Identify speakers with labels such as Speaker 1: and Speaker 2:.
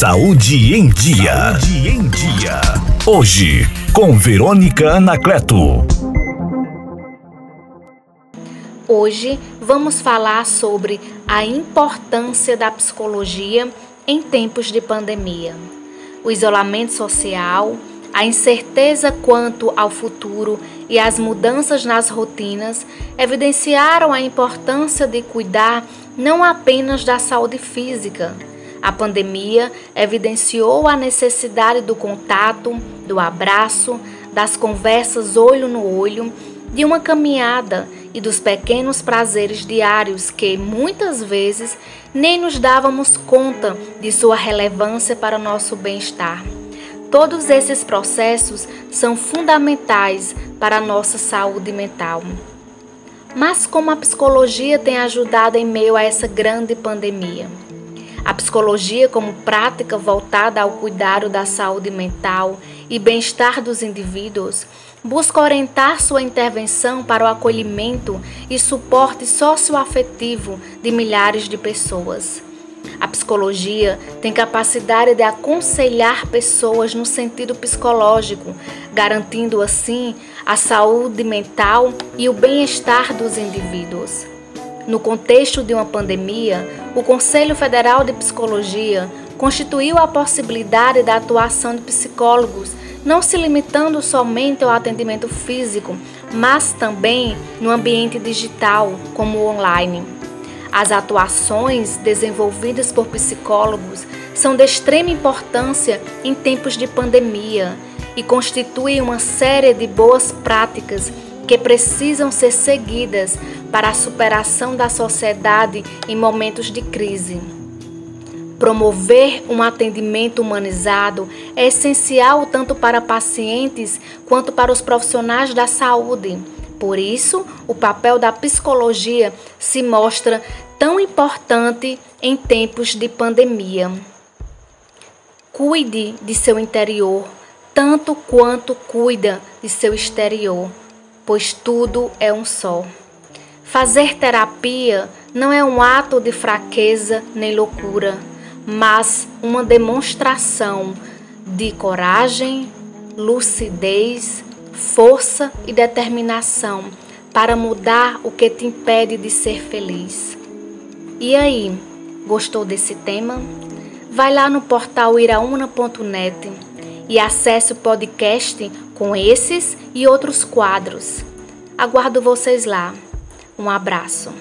Speaker 1: Saúde em Dia. Saúde em Dia. Hoje, com Verônica Anacleto.
Speaker 2: Hoje vamos falar sobre a importância da psicologia em tempos de pandemia. O isolamento social, a incerteza quanto ao futuro e as mudanças nas rotinas evidenciaram a importância de cuidar não apenas da saúde física. A pandemia evidenciou a necessidade do contato, do abraço, das conversas olho no olho, de uma caminhada e dos pequenos prazeres diários que, muitas vezes, nem nos dávamos conta de sua relevância para o nosso bem-estar. Todos esses processos são fundamentais para a nossa saúde mental. Mas como a psicologia tem ajudado em meio a essa grande pandemia? A psicologia, como prática voltada ao cuidado da saúde mental e bem-estar dos indivíduos, busca orientar sua intervenção para o acolhimento e suporte socioafetivo de milhares de pessoas. A psicologia tem capacidade de aconselhar pessoas no sentido psicológico, garantindo assim a saúde mental e o bem-estar dos indivíduos. No contexto de uma pandemia, o Conselho Federal de Psicologia constituiu a possibilidade da atuação de psicólogos, não se limitando somente ao atendimento físico, mas também no ambiente digital, como online. As atuações desenvolvidas por psicólogos são de extrema importância em tempos de pandemia e constituem uma série de boas práticas que precisam ser seguidas para a superação da sociedade em momentos de crise. Promover um atendimento humanizado é essencial tanto para pacientes quanto para os profissionais da saúde por isso, o papel da psicologia se mostra tão importante em tempos de pandemia. Cuide de seu interior tanto quanto cuida de seu exterior, pois tudo é um só. Fazer terapia não é um ato de fraqueza nem loucura, mas uma demonstração de coragem, lucidez, força e determinação para mudar o que te impede de ser feliz. E aí, gostou desse tema? Vai lá no portal iraúna.net e acesse o podcast com esses e outros quadros. Aguardo vocês lá. Um abraço.